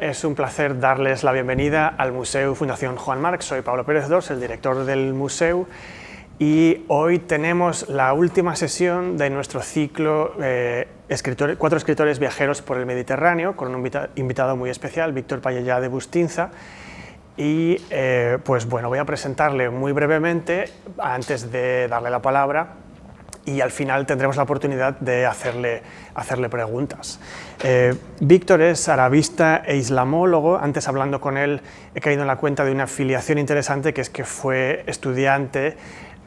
Es un placer darles la bienvenida al Museo Fundación Juan Marc. Soy Pablo Pérez Dors, el director del museo, y hoy tenemos la última sesión de nuestro ciclo eh, Cuatro escritores viajeros por el Mediterráneo, con un invitado muy especial, Víctor Payellá de Bustinza. Y eh, pues bueno, voy a presentarle muy brevemente, antes de darle la palabra, y al final tendremos la oportunidad de hacerle, hacerle preguntas. Eh, Víctor es arabista e islamólogo. Antes hablando con él he caído en la cuenta de una afiliación interesante que es que fue estudiante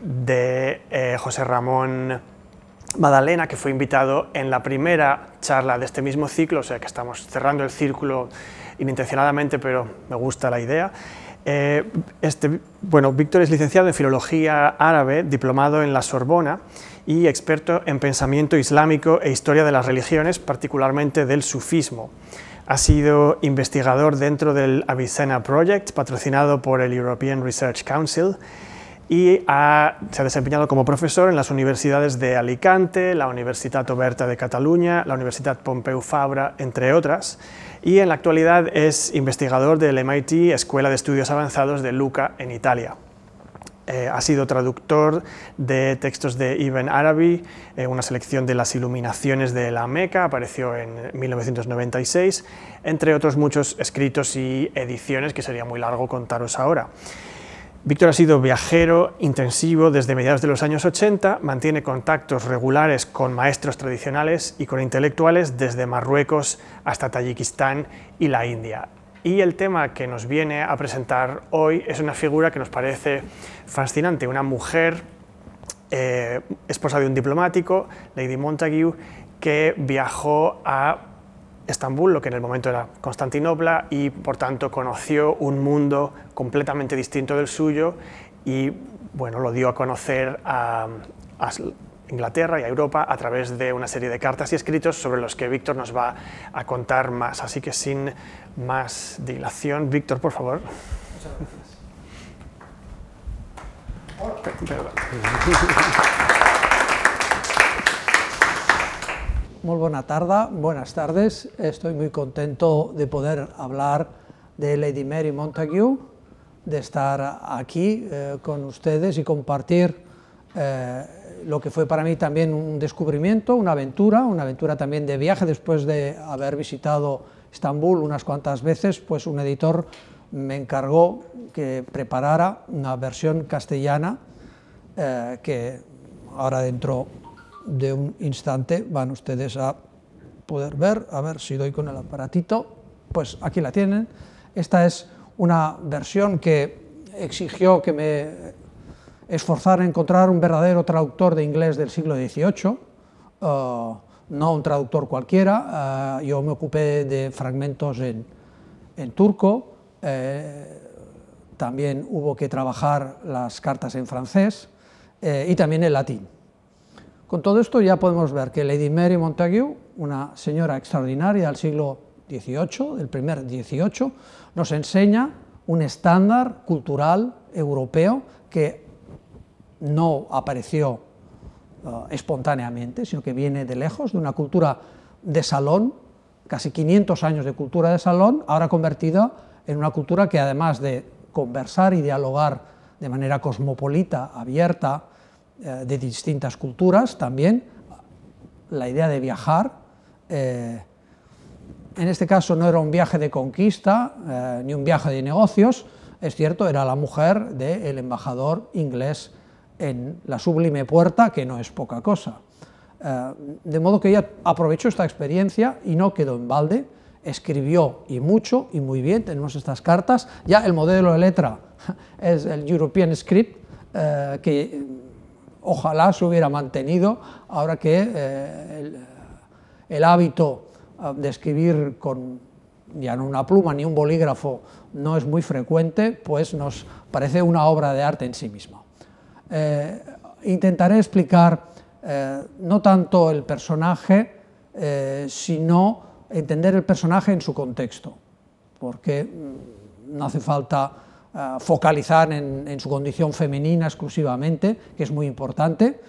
de eh, José Ramón Madalena, que fue invitado en la primera charla de este mismo ciclo, o sea que estamos cerrando el círculo inintencionadamente, pero me gusta la idea. Eh, este, bueno, Víctor es licenciado en Filología Árabe, diplomado en la Sorbona y experto en pensamiento islámico e historia de las religiones, particularmente del sufismo. Ha sido investigador dentro del Avicenna Project, patrocinado por el European Research Council, y se ha desempeñado como profesor en las universidades de Alicante, la Universitat Oberta de Cataluña, la Universidad Pompeu Fabra, entre otras, y en la actualidad es investigador del MIT, Escuela de Estudios Avanzados de Luca, en Italia. Eh, ha sido traductor de textos de Ibn Arabi, eh, una selección de las iluminaciones de la Meca, apareció en 1996, entre otros muchos escritos y ediciones que sería muy largo contaros ahora. Víctor ha sido viajero intensivo desde mediados de los años 80, mantiene contactos regulares con maestros tradicionales y con intelectuales desde Marruecos hasta Tayikistán y la India. Y el tema que nos viene a presentar hoy es una figura que nos parece fascinante, una mujer eh, esposa de un diplomático, Lady Montague, que viajó a Estambul, lo que en el momento era Constantinopla, y por tanto conoció un mundo completamente distinto del suyo y bueno, lo dio a conocer a, a Inglaterra y a Europa a través de una serie de cartas y escritos sobre los que Víctor nos va a contar más. Así que sin más dilación, Víctor, por favor. Muy buena tarde, buenas tardes. Estoy muy contento de poder hablar de Lady Mary Montague, de estar aquí eh, con ustedes y compartir eh, lo que fue para mí también un descubrimiento, una aventura, una aventura también de viaje después de haber visitado Estambul unas cuantas veces, pues un editor me encargó que preparara una versión castellana eh, que ahora dentro de un instante van ustedes a poder ver, a ver si doy con el aparatito, pues aquí la tienen. Esta es una versión que exigió que me esforzara en encontrar un verdadero traductor de inglés del siglo XVIII, uh, no un traductor cualquiera, uh, yo me ocupé de fragmentos en, en turco, eh, también hubo que trabajar las cartas en francés eh, y también en latín. Con todo esto ya podemos ver que Lady Mary Montague, una señora extraordinaria del siglo XVIII, del primer XVIII, nos enseña un estándar cultural europeo que no apareció uh, espontáneamente, sino que viene de lejos, de una cultura de salón, casi 500 años de cultura de salón, ahora convertida en una cultura que además de conversar y dialogar de manera cosmopolita, abierta, eh, de distintas culturas, también la idea de viajar, eh, en este caso no era un viaje de conquista eh, ni un viaje de negocios, es cierto, era la mujer del embajador inglés en la sublime puerta, que no es poca cosa. de modo que ella aprovechó esta experiencia y no quedó en balde, escribió y mucho y muy bien, tenemos estas cartas, ya el modelo de letra es el European Script, que ojalá se hubiera mantenido ahora que eh, el, hábito ah, de escribir con ya no una pluma ni un bolígrafo no es muy frecuente, pues nos parece una obra de arte en sí misma. Eh, intentaré explicar eh, no tanto el personaje, sino entender el personaje en su contexto, porque mm, no hace falta eh, focalizar en, su condición femenina exclusivamente, que es muy importante.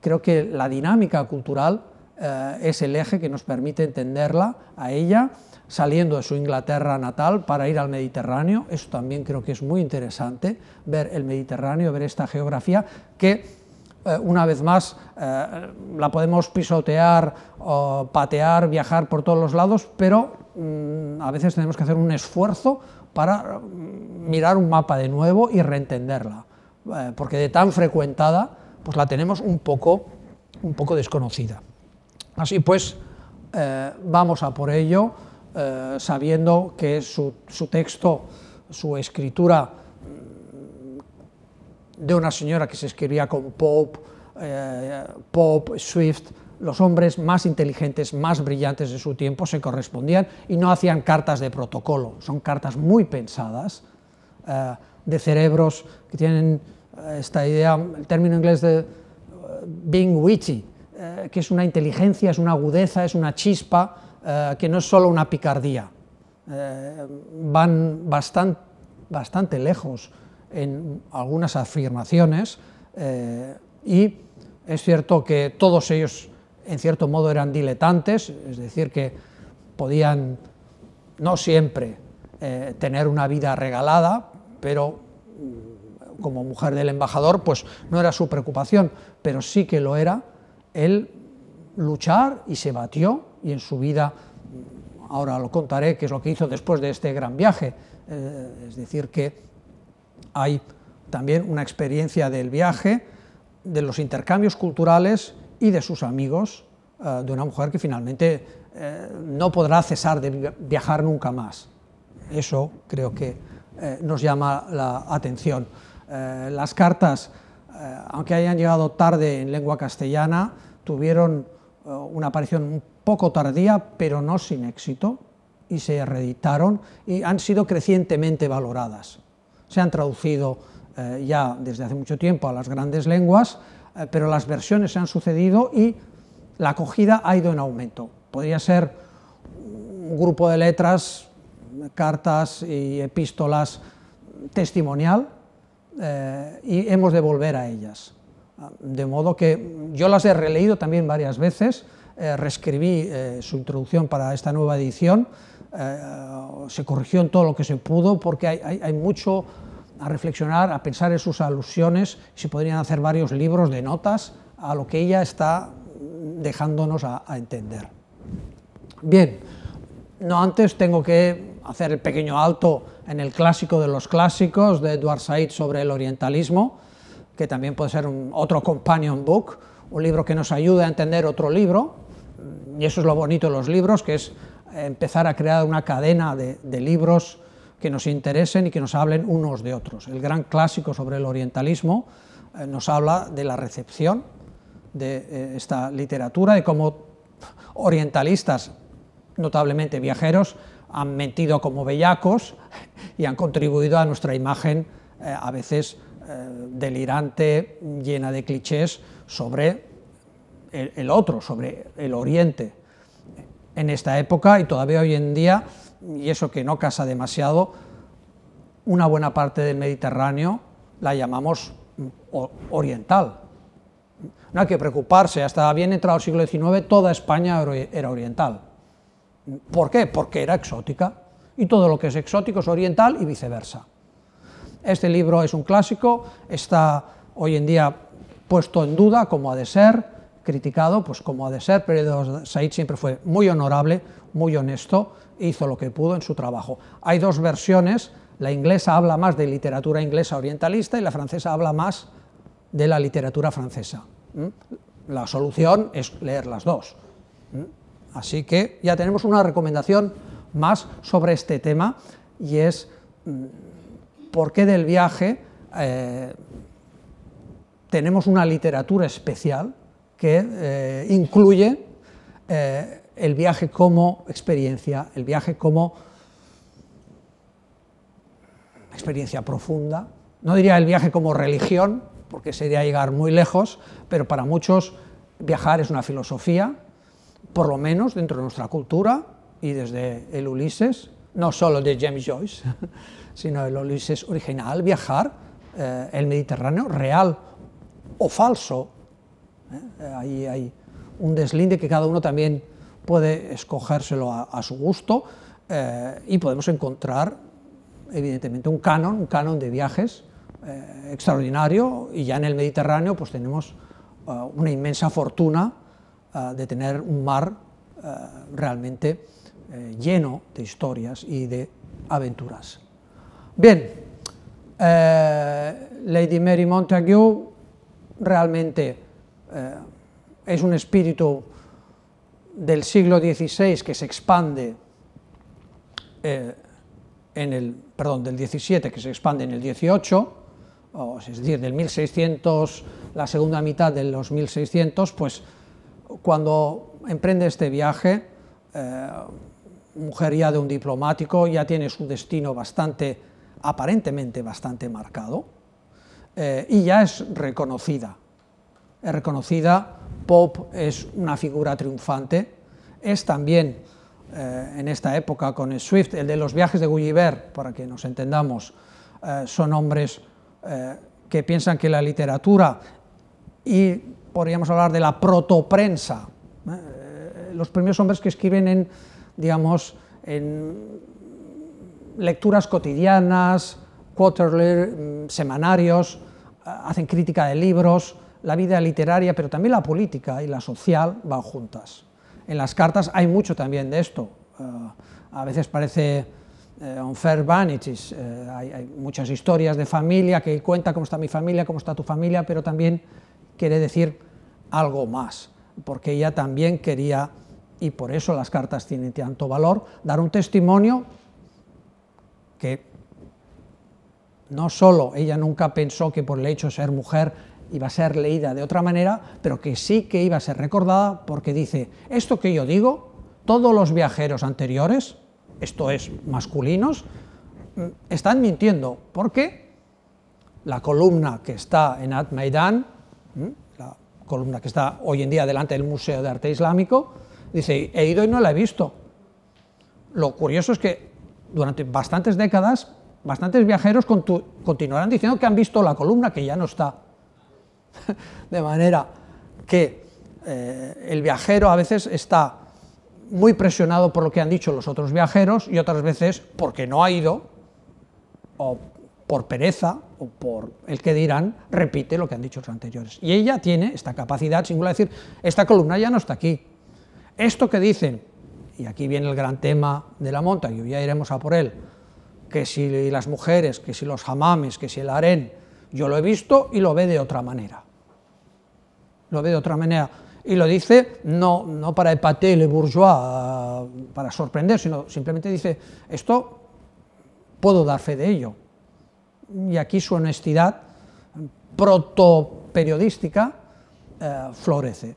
Creo que la dinámica cultural eh, es el eje que nos permite entenderla a ella, saliendo de su Inglaterra natal para ir al Mediterráneo. Eso también creo que es muy interesante, ver el Mediterráneo, ver esta geografía que eh, una vez más eh, la podemos pisotear, o patear, viajar por todos los lados, pero mm, a veces tenemos que hacer un esfuerzo para mm, mirar un mapa de nuevo y reentenderla, eh, porque de tan frecuentada pues la tenemos un poco, un poco desconocida. Así pues, vamos a por ello. Eh, sabiendo que su, texto, su escritura mm, de una señora que se escribía con Pope, eh, Pope, Swift, los hombres más inteligentes, más brillantes de su tiempo se correspondían y no hacían cartas de protocolo, son cartas muy pensadas, eh, de cerebros que tienen esta idea, el término inglés de being witty, que es una inteligencia, es una agudeza, es una chispa, eh, que no es solo una picardía, eh, van bastante, bastante lejos en algunas afirmaciones eh, y es cierto que todos ellos en cierto modo eran diletantes, es decir, que podían no siempre tener una vida regalada, pero mm, como mujer del embajador, pues no era su preocupación, pero sí que lo era. El luchar y se batió y en su vida, ahora lo contaré, qué es lo que hizo después de este gran viaje, eh, es decir, que hay también una experiencia del viaje, de los intercambios culturales y de sus amigos, eh, de una mujer que finalmente eh, no podrá cesar de viajar nunca más. Eso creo que nos llama la atención. las cartas, aunque hayan llegado tarde en lengua castellana, tuvieron una aparición poco tardía, pero no sin éxito, y se reeditaron y han sido crecientemente valoradas. Se han traducido eh, ya desde hace mucho tiempo a las grandes lenguas, eh, pero las versiones se han sucedido y la acogida ha ido en aumento. Podría ser un grupo de letras, cartas y epístolas testimonial eh, y hemos de volver a ellas. De modo que yo las he releído también varias veces, eh, reescribí eh, su introducción para esta nueva edición, eh, se corrigió en todo lo que se pudo porque hay, mucho a reflexionar, a pensar en sus alusiones, se podrían hacer varios libros de notas a lo que ella está dejándonos a, entender. Bien, no antes tengo que hacer el pequeño alto en el clásico de los clásicos de Edward Said sobre el orientalismo, que también puede ser un, otro companion book, un libro que nos ayude a entender otro libro, y eso es lo bonito de los libros, que es empezar a crear una cadena de, libros que nos interesen y que nos hablen unos de otros. El gran clásico sobre el orientalismo eh, nos habla de la recepción de eh, esta literatura, de cómo orientalistas, notablemente viajeros, han mentido como bellacos y han contribuido a nuestra imagen eh, a veces delirante, llena de clichés sobre el, otro, sobre el Oriente en esta época y todavía hoy en día, y eso que no casa demasiado, una buena parte del Mediterráneo la llamamos oriental. No hay que preocuparse, hasta bien entrado el siglo XIX toda España era oriental. ¿Por qué? Porque era exótica y todo lo que es exótico es oriental y viceversa. Este libro es un clásico, está hoy en día puesto en duda como ha de ser, criticado, pues como ha de ser, pero Said siempre fue muy honorable, muy honesto, e hizo lo que pudo en su trabajo. Hay dos versiones, la inglesa habla más de literatura inglesa orientalista y la francesa habla más de la literatura francesa. La solución es leer las dos. Así que ya tenemos una recomendación más sobre este tema y es por qué del viaje eh, tenemos una literatura especial que eh, incluye eh, el viaje como experiencia, el viaje como experiencia profunda. No diría el viaje como religión, porque sería llegar muy lejos, pero para muchos viajar es una filosofía, por lo menos dentro de nuestra cultura y desde el Ulises, no solo de James Joyce, sino el Ulises original, viajar eh, el Mediterráneo real o falso, ¿eh? Ahí hay un deslinde que cada uno también puede escogérselo a, su gusto. eh, y podemos encontrar, evidentemente, un canon, un canon de viajes eh, extraordinario, y ya en el Mediterráneo pues tenemos una inmensa fortuna de tener un mar realmente lleno de historias y de aventuras. Bien, Lady Mary Montague realmente es un espíritu del siglo XVI que se expande eh, en el, perdón, del XVII que se expande en el XVIII, o, es decir, del 1600, la segunda mitad de los 1600, pues cuando emprende este viaje, eh, mujer ya de un diplomático, ya tiene su destino bastante, aparentemente bastante marcado, eh, y ya es reconocida. Es reconocida, Pope es una figura triunfante, es también eh, en esta época con Swift, el de los viajes de Gulliver, para que nos entendamos, eh, son hombres eh, que piensan que la literatura y podríamos hablar de la protoprensa, los primeros hombres que escriben en, digamos, en lecturas cotidianas, quarterly, mm, semanarios, hacen crítica de libros, la vida literaria, pero también la política y la social van juntas. En las cartas hay mucho también de esto. Eh, a veces parece uh, unfair vanities, eh, hay, muchas historias de familia que cuenta cómo está mi familia, cómo está tu familia, pero también quiere decir algo más, porque ella también quería, y por eso las cartas tienen tanto valor, dar un testimonio que no solo ella nunca pensó que por el hecho de ser mujer iba a ser leída de otra manera, pero que sí que iba a ser recordada porque dice, esto que yo digo, todos los viajeros anteriores, esto es, masculinos, mm, están mintiendo, porque la columna que está en Ad Maidan, mm, la columna que está hoy en día delante del Museo de Arte Islámico, dice, he ido y no la he visto. Lo curioso es que durante bastantes décadas, bastantes viajeros continuarán diciendo que han visto la columna que ya no está. de manera que eh, el viajero a veces está muy presionado por lo que han dicho los otros viajeros y otras veces porque no ha ido, o por pereza, o por el que dirán, repite lo que han dicho los anteriores. Y ella tiene esta capacidad singular de decir, esta columna ya no está aquí. Esto que dicen, y aquí viene el gran tema de la monta, y ya iremos a por él, que si las mujeres, que si los jamames, que si el harén, yo lo he visto y lo ve de otra manera. Lo ve de otra manera. Y lo dice no, no para epater le bourgeois, para sorprender, sino simplemente dice, esto puedo dar fe de ello. Y aquí su honestidad proto-periodística eh, florece.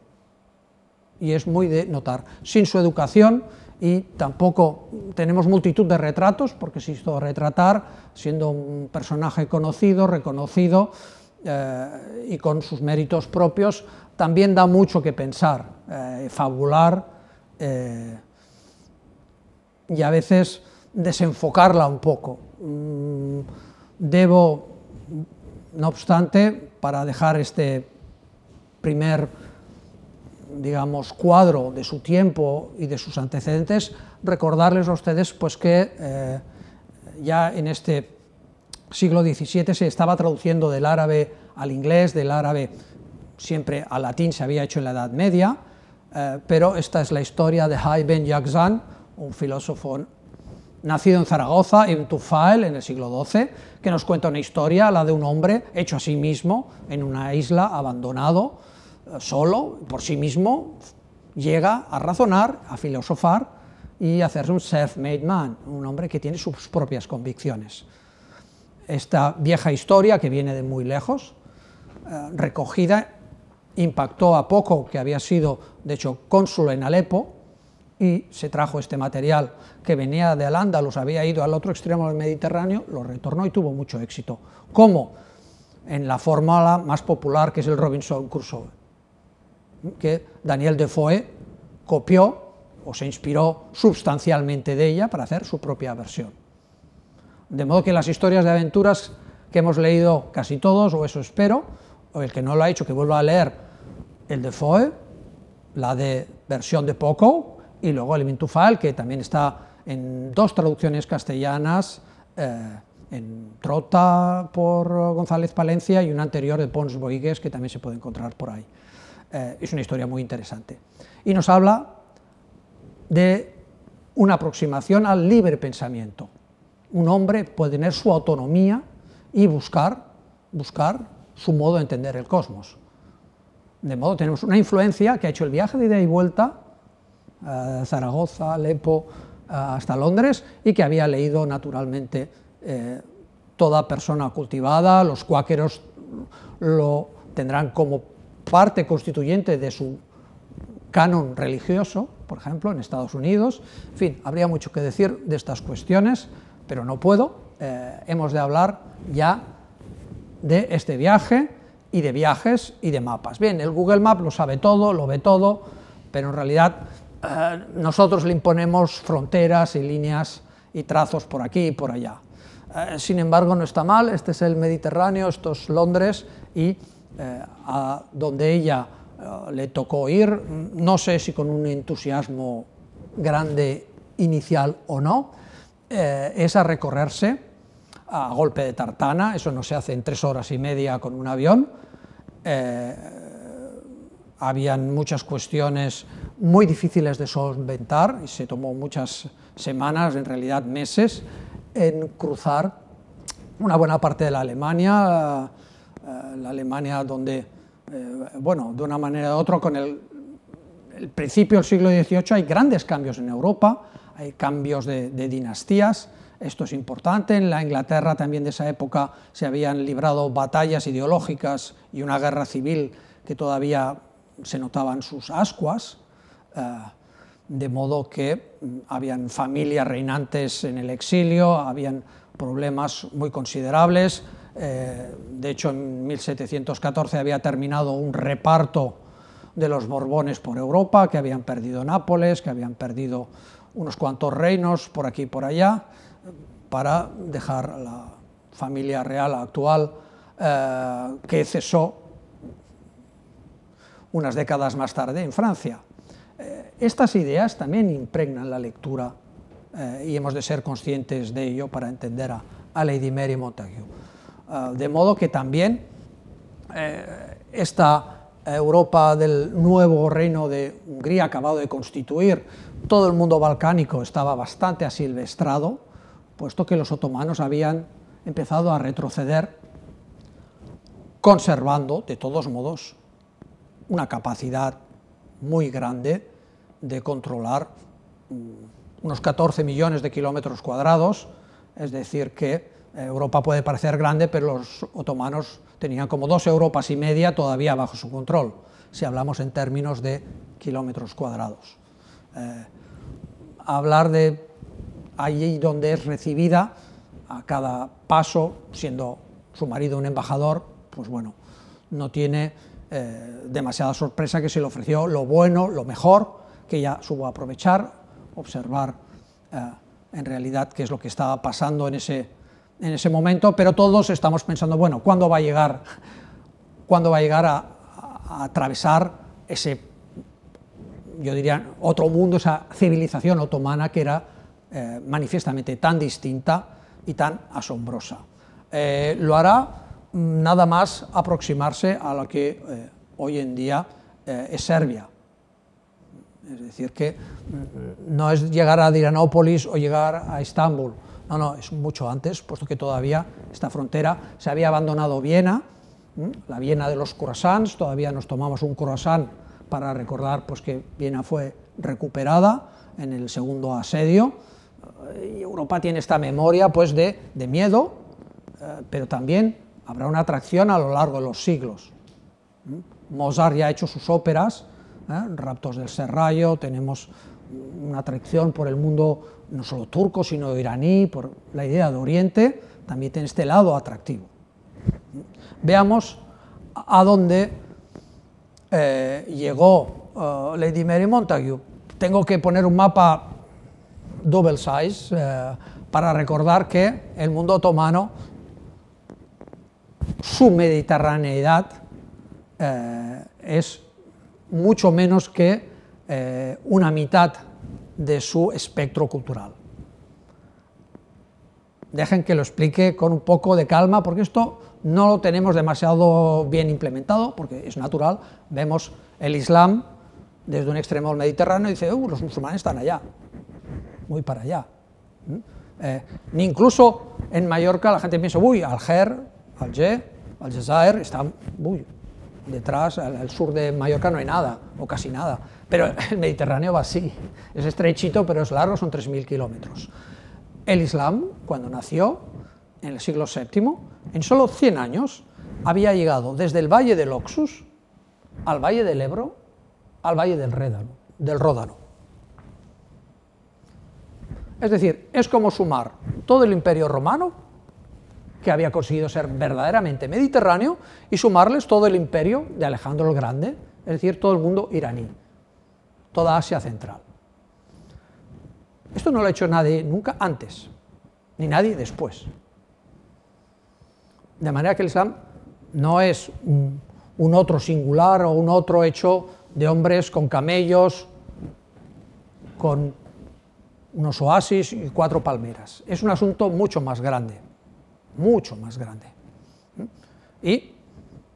Y es muy de notar. Sin su educación, y tampoco tenemos multitud de retratos, porque se hizo retratar siendo un personaje conocido, reconocido eh, y con sus méritos propios, también da mucho que pensar, eh, fabular eh, y a veces desenfocarla un poco. Mm, debo, no obstante, para dejar este primer digamos, cuadro de su tiempo y de sus antecedentes, recordarles a ustedes pues, que eh, ya en este siglo XVII se estaba traduciendo del árabe al inglés, del árabe siempre al latín se había hecho en la Edad Media, eh, pero esta es la historia de Hay Ben Yaqzan, un filósofo nacido en Zaragoza, en Tufail, en el siglo XII, que nos cuenta una historia, la de un hombre hecho a sí mismo en una isla abandonado, solo, por sí mismo, llega a razonar, a filosofar y a hacerse un self-made man, un hombre que tiene sus propias convicciones. Esta vieja historia, que viene de muy lejos, eh, recogida, impactó a poco, que había sido, de hecho, cónsul en Alepo, y se trajo este material que venía de Al-Ándalus, había ido al otro extremo del Mediterráneo, lo retornó y tuvo mucho éxito. ¿Cómo? En la fórmula más popular que es el Robinson Crusoe que Daniel Defoe copió o se inspiró sustancialmente de ella para hacer su propia versión. De modo que las historias de aventuras que hemos leído casi todos, o eso espero, o el que no lo ha hecho, que vuelva a leer el Defoe, la de versión de Poco, y luego el Mintufal, que también está en dos traducciones castellanas, eh, en Trota por González Palencia y una anterior de Pons Boigues que también se puede encontrar por ahí. Eh, es una historia muy interesante. Y nos habla de una aproximación al libre pensamiento. Un hombre puede tener su autonomía y buscar, buscar su modo de entender el cosmos. De modo tenemos una influencia que ha hecho el viaje de ida y vuelta, a Zaragoza, Alepo, hasta Londres, y que había leído naturalmente eh, toda persona cultivada, los cuáqueros lo tendrán como parte constituyente de su canon religioso, por ejemplo, en Estados Unidos. En fin, habría mucho que decir de estas cuestiones, pero no puedo. Eh, hemos de hablar ya de este viaje y de viajes y de mapas. Bien, el Google Map lo sabe todo, lo ve todo, pero en realidad eh, nosotros le imponemos fronteras y líneas y trazos por aquí y por allá. Eh, sin embargo, no está mal, este es el Mediterráneo, esto es Londres y a donde ella le tocó ir, no sé si con un entusiasmo grande inicial o no, es a recorrerse a golpe de tartana, eso no se hace en tres horas y media con un avión, habían muchas cuestiones muy difíciles de solventar y se tomó muchas semanas, en realidad meses, en cruzar una buena parte de la Alemania, eh, la Alemania donde, eh, bueno, de una manera u otra, con el, principio del siglo XVIII hay grandes cambios en Europa, hay cambios de, de dinastías, esto es importante, en la Inglaterra también de esa época se habían librado batallas ideológicas y una guerra civil que todavía se notaban sus ascuas, eh, de modo que mm, habían familias reinantes en el exilio, habían problemas muy considerables. Eh, de hecho, en 1714 había terminado un reparto de los Borbones por Europa, que habían perdido Nápoles, que habían perdido unos cuantos reinos por aquí y por allá, para dejar a la familia real actual, eh, que cesó unas décadas más tarde en Francia. Eh, estas ideas también impregnan la lectura y hemos de ser conscientes de ello para entender a, Lady Mary Montagu. Eh, de modo que también esta Europa del nuevo reino de Hungría acabado de constituir, todo el mundo balcánico estaba bastante asilvestrado, puesto que los otomanos habían empezado a retroceder, conservando, de todos modos, una capacidad muy grande de controlar mm, unos 14 millones de kilómetros cuadrados, es decir, que Europa puede parecer grande, pero los otomanos tenían como dos Europas y media todavía bajo su control, si hablamos en términos de kilómetros cuadrados. Eh, hablar de allí donde es recibida a cada paso, siendo su marido un embajador, pues bueno, no tiene eh, demasiada sorpresa que se le ofreció lo bueno, lo mejor, que ella supo aprovechar, observar eh, en realidad qué es lo que estaba pasando en ese, en ese momento, pero todos estamos pensando, bueno, ¿cuándo va a llegar, ¿cuándo va a, llegar a, atravesar ese, yo diría, otro mundo, esa civilización otomana que era eh, manifiestamente tan distinta y tan asombrosa? lo hará nada más aproximarse a lo que eh, hoy en día eh, es Serbia. Es decir, que mm, no es llegar a Diranópolis o llegar a Estambul, no, no, es mucho antes, puesto que todavía esta frontera se había abandonado Viena, la Viena de los croissants, todavía nos tomamos un croissant para recordar pues, que Viena fue recuperada en el segundo asedio, Europa tiene esta memoria pues, de, de miedo, eh, pero también habrá una atracción a lo largo de los siglos. Mozart ya ha hecho sus óperas, ¿eh? Raptos del Serrallo, tenemos una atracción por el mundo no solo turco, sino iraní, por la idea de Oriente, también tiene este lado atractivo. Veamos a dónde eh, llegó eh, Lady Mary Montagu. Tengo que poner un mapa double size para recordar que el mundo otomano su mediterraneidad eh, es mucho menos que eh, una mitad de su espectro cultural. dejen que lo explique con un poco de calma, porque esto no lo tenemos demasiado bien implementado, porque es natural, vemos el Islam desde un extremo del Mediterráneo y dice, uh, los musulmanes están allá, muy para allá. ¿Mm? Eh, ni incluso en Mallorca la gente piensa, uy, Alger, Alger, Aljazair, está uy, detrás, al, sur de Mallorca no hay nada, o casi nada, pero el Mediterráneo va así, es estrechito, pero es largo, son 3.000 kilómetros. El Islam, cuando nació, en el siglo VII, en solo 100 años, había llegado desde el valle del Oxus al valle del Ebro, al valle del, Rédano, del Ródano. Es decir, es como sumar todo el imperio romano, que había conseguido ser verdaderamente mediterráneo, y sumarles todo el imperio de Alejandro el Grande, es decir, todo el mundo iraní, toda Asia Central. Esto no lo ha hecho nadie nunca antes, ni nadie después. De manera que el Islam no es un, un otro singular o un otro hecho de hombres con camellos, con unos oasis y cuatro palmeras. Es un asunto mucho más grande, mucho más grande. Y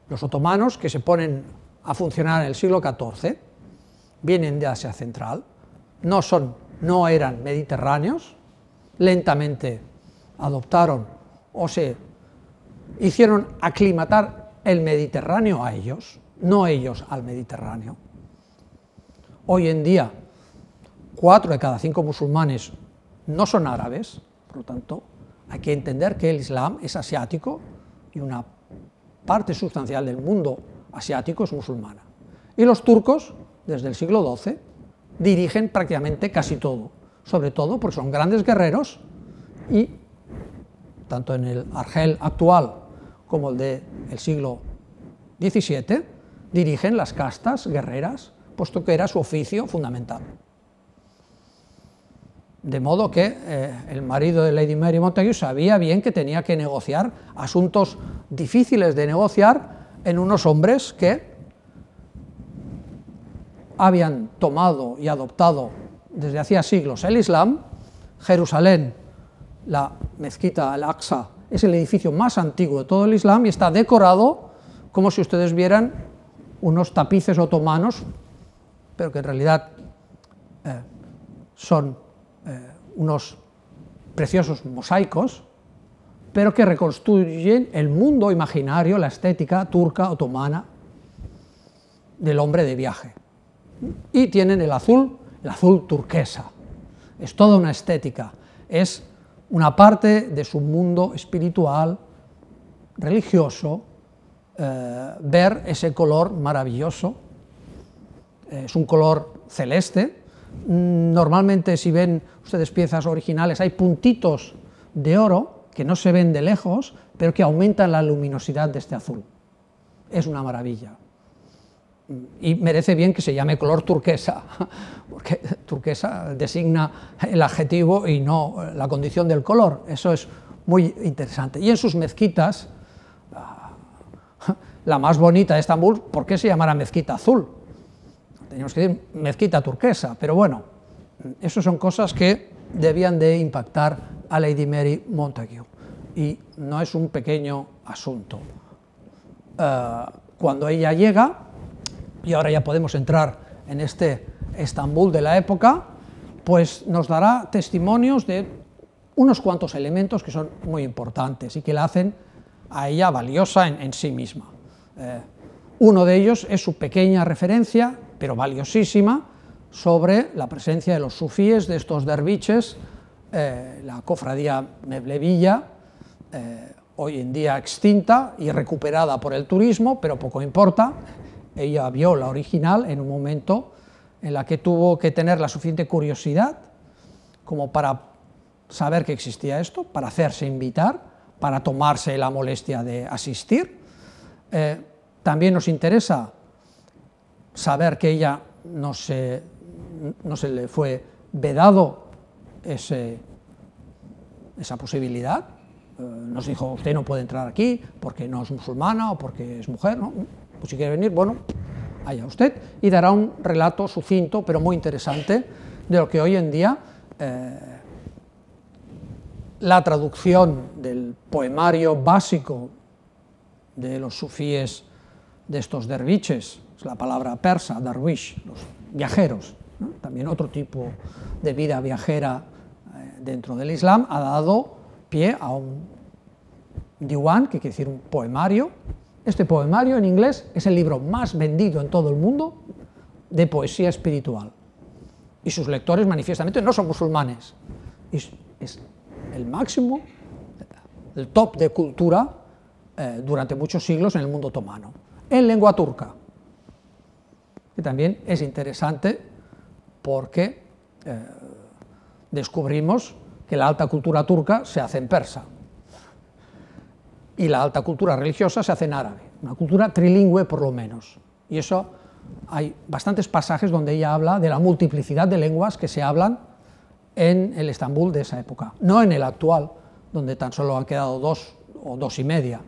los otomanos, que se ponen a funcionar en el siglo XIV, vienen de Asia Central, no, son, no eran mediterráneos, lentamente adoptaron o se hicieron aclimatar el Mediterráneo a ellos, no ellos al Mediterráneo. Hoy en día cuatro de cada cinco musulmanes no son árabes, por lo tanto, hay que entender que el Islam es asiático y una parte sustancial del mundo asiático es musulmana. Y los turcos, desde el siglo XII, dirigen prácticamente casi todo, sobre todo porque son grandes guerreros y, tanto en el Argel actual como el del siglo XVII, dirigen las castas guerreras, puesto que era su oficio fundamental. De modo que eh, el marido de Lady Mary Montagu sabía bien que tenía que negociar asuntos difíciles de negociar en unos hombres que habían tomado y adoptado desde hacía siglos el Islam. Jerusalén, la mezquita al-Aqsa, es el edificio más antiguo de todo el Islam y está decorado como si ustedes vieran unos tapices otomanos, pero que en realidad eh, son unos preciosos mosaicos, pero que reconstruyen el mundo imaginario, la estética turca otomana del hombre de viaje. Y tienen el azul, el azul turquesa. Es toda una estética, es una parte de su mundo espiritual, religioso, eh, ver ese color maravilloso. Es un color celeste, normalmente si ven ustedes piezas originales hay puntitos de oro que no se ven de lejos, pero que aumentan la luminosidad de este azul. Es una maravilla. Y merece bien que se llame color turquesa, porque turquesa designa el adjetivo y no la condición del color. Eso es muy interesante. Y en sus mezquitas, la más bonita de Estambul, ¿por qué se llamará mezquita azul? Teníamos que decir mezquita turquesa, pero bueno, eso son cosas que debían de impactar a Lady Mary Montague y no es un pequeño asunto. Eh, cuando ella llega, y ahora ya podemos entrar en este Estambul de la época, pues nos dará testimonios de unos cuantos elementos que son muy importantes y que la hacen a ella valiosa en, sí misma. Eh, uno de ellos es su pequeña referencia pero valiosísima, sobre la presencia de los sufíes, de estos derviches, eh, la cofradía Meblevilla, eh, hoy en día extinta y recuperada por el turismo, pero poco importa, ella vio la original en un momento en la que tuvo que tener la suficiente curiosidad como para saber que existía esto, para hacerse invitar, para tomarse la molestia de asistir. Eh, también nos interesa saber que ella no se, no se le fue vedado ese, esa posibilidad. Eh, nos dijo, usted no puede entrar aquí porque no es musulmana o porque es mujer. Pues si quiere venir, bueno, allá usted. Y dará un relato sucinto, pero muy interesante, de lo que hoy en día eh, la traducción del poemario básico de los sufíes, de estos derviches, es la palabra persa, darwish, los viajeros, también otro tipo de vida viajera eh, dentro del Islam, ha dado pie a un diwan, que quiere decir un poemario. Este poemario en inglés es el libro más vendido en todo el mundo de poesía espiritual. Y sus lectores manifiestamente no son musulmanes. Es, es el máximo, el top de cultura eh, durante muchos siglos en el mundo otomano, en lengua turca, que también es interesante porque eh, descubrimos que la alta cultura turca se hace en persa y la alta cultura religiosa se hace en árabe, una cultura trilingüe por lo menos. Y eso hay bastantes pasajes donde ella habla de la multiplicidad de lenguas que se hablan en el Estambul de esa época, no en el actual, donde tan solo han quedado dos o dos y media,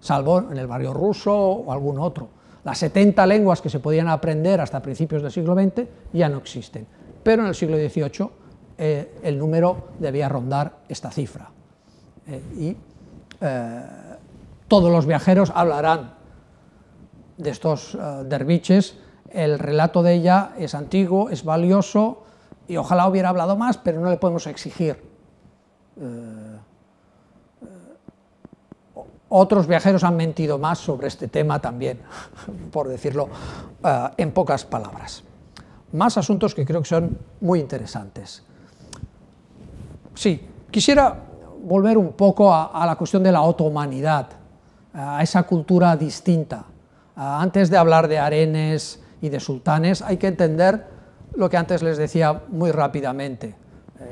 salvo en el barrio ruso o algún otro. Las 70 lenguas que se podían aprender hasta principios del siglo XX ya no existen, pero en el siglo XVIII eh, el número debía rondar esta cifra. Eh, y eh, todos los viajeros hablarán de estos derviches, el relato de ella es antiguo, es valioso, y ojalá hubiera hablado más, pero no le podemos exigir. Eh, eh, otros viajeros han mentido más sobre este tema también, por decirlo eh, en pocas palabras. Más asuntos que creo que son muy interesantes. Sí, quisiera volver un poco a, la cuestión de la otomanidad, a esa cultura distinta. antes de hablar de arenes y de sultanes, hay que entender lo que antes les decía muy rápidamente.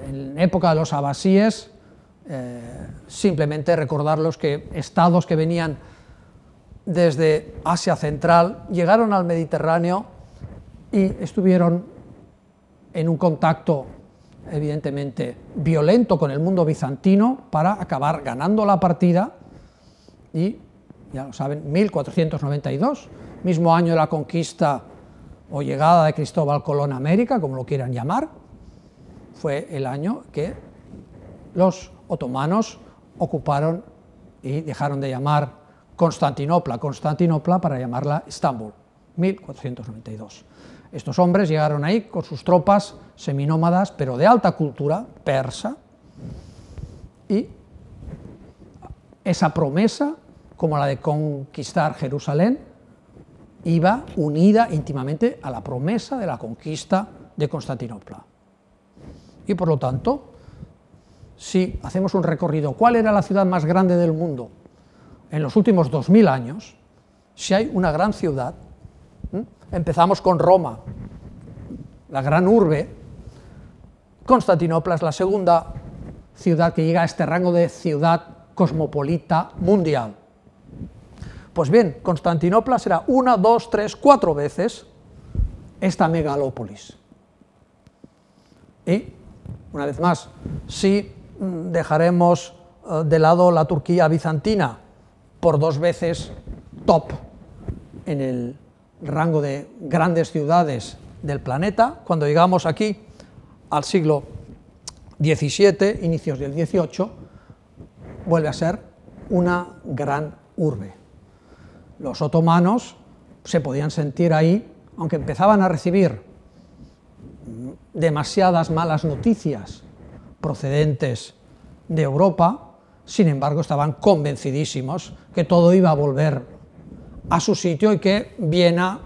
En época de los abasíes, eh, simplemente recordarlos que estados que venían desde Asia Central llegaron al Mediterráneo y estuvieron en un contacto evidentemente violento con el mundo bizantino para acabar ganando la partida. Y, ya lo saben, 1492, mismo año de la conquista o llegada de Cristóbal Colón a América, como lo quieran llamar, fue el año que los otomanos ocuparon y dejaron de llamar Constantinopla, Constantinopla para llamarla Estambul, 1492. Estos hombres llegaron ahí con sus tropas seminómadas, pero de alta cultura persa, y esa promesa, como la de conquistar Jerusalén, iba unida íntimamente a la promesa de la conquista de Constantinopla. Y por lo tanto, si hacemos un recorrido, ¿cuál era la ciudad más grande del mundo en los últimos 2000 años? Si hay una gran ciudad, empezamos con Roma, la gran urbe, Constantinopla es la segunda ciudad que llega a este rango de ciudad cosmopolita mundial. Pues bien, Constantinopla será una, dos, tres, cuatro veces esta megalópolis. Y, una vez más, si dejaremos eh, de lado la Turquía bizantina por dos veces top en el rango de grandes ciudades del planeta, cuando llegamos aquí al siglo XVII, inicios del XVIII, vuelve a ser una gran urbe. Los otomanos se podían sentir ahí, aunque empezaban a recibir demasiadas malas noticias procedentes de Europa, sin embargo estaban convencidísimos que todo iba a volver a su sitio y que Viena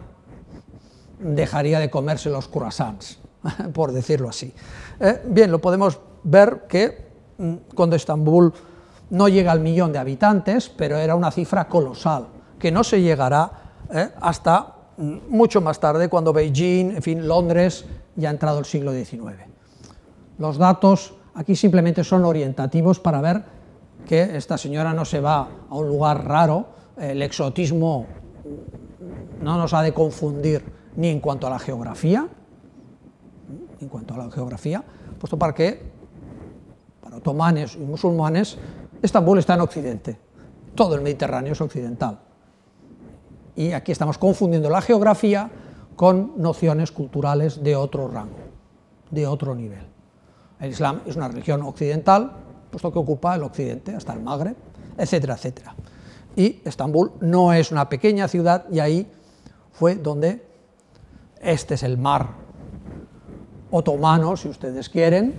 dejaría de comerse los croissants, por decirlo así. Eh, bien, lo podemos ver que mm, cuando Estambul no llega al millón de habitantes, pero era una cifra colosal que no se llegará eh, hasta mucho más tarde, cuando Beijing, en fin, Londres, ya ha entrado el siglo XIX. Los datos aquí simplemente son orientativos para ver que esta señora no se va a un lugar raro, el exotismo no nos ha de confundir ni en cuanto a la geografía, en cuanto a la geografía, puesto para que para otomanes y musulmanes Estambul está en Occidente, todo el Mediterráneo es occidental y aquí estamos confundiendo la geografía con nociones culturales de otro rango, de otro nivel. El Islam es una religión occidental, puesto que ocupa el occidente, hasta el Magreb, etcétera, etcétera. Y Estambul no es una pequeña ciudad y ahí fue donde este es el mar otomano, si ustedes quieren,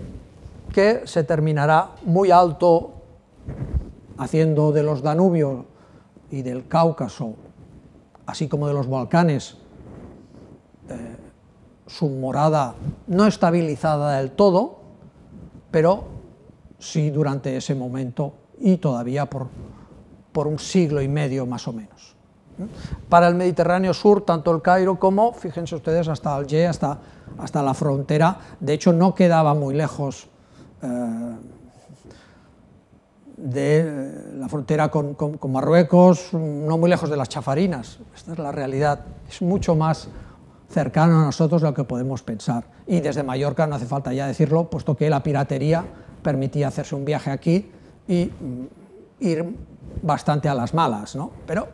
que se terminará muy alto haciendo de los Danubios y del Cáucaso, así como de los Balcanes, eh, su morada no estabilizada del todo, pero sí durante ese momento y todavía por, por un siglo y medio más o menos. Para el Mediterráneo Sur, tanto el Cairo como, fíjense ustedes, hasta Alger, hasta, hasta la frontera, de hecho no quedaba muy lejos eh, de la frontera con, con, Marruecos, no muy lejos de las chafarinas. Esta es la realidad. Es mucho más cercano a nosotros lo que podemos pensar. Y desde Mallorca no hace falta ya decirlo, puesto que la piratería permitía hacerse un viaje aquí y mm, ir bastante a las malas. ¿no? Pero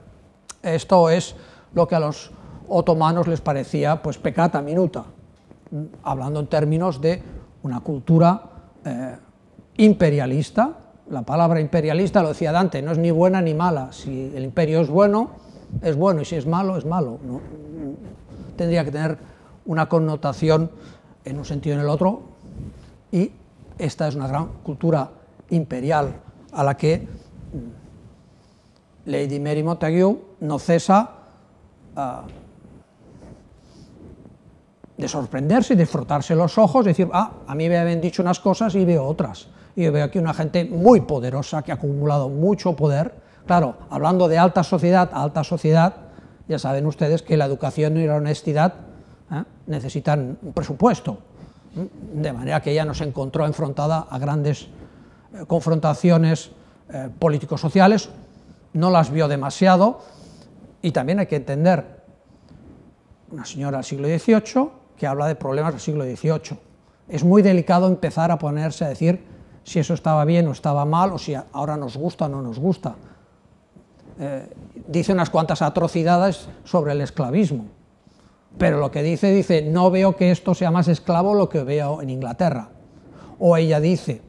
esto es lo que a los otomanos les parecía pues pecata minuta, hablando en términos de una cultura eh, imperialista. La palabra imperialista, lo decía Dante, no es ni buena ni mala. Si el imperio es bueno, es bueno, y si es malo, es malo. Tendría que tener una connotación en un sentido y en el otro, y esta es una gran cultura imperial a la que Lady Mary Montague no cesa uh, de sorprenderse y de frotarse los ojos, decir, ah, a mí me habían dicho unas cosas y veo otras. Y veo aquí una gente muy poderosa que ha acumulado mucho poder. Claro, hablando de alta sociedad, alta sociedad, ya saben ustedes que la educación y la honestidad ¿eh? necesitan un presupuesto. De manera que ella no se encontró enfrentada a grandes eh, confrontaciones eh, políticos-sociales no las vio demasiado y también hay que entender una señora del siglo XVIII que habla de problemas del siglo XVIII. Es muy delicado empezar a ponerse a decir si eso estaba bien o estaba mal o si ahora nos gusta o no nos gusta. Eh, dice unas cuantas atrocidades sobre el esclavismo, pero lo que dice, dice, no veo que esto sea más esclavo lo que veo en Inglaterra. O ella dice,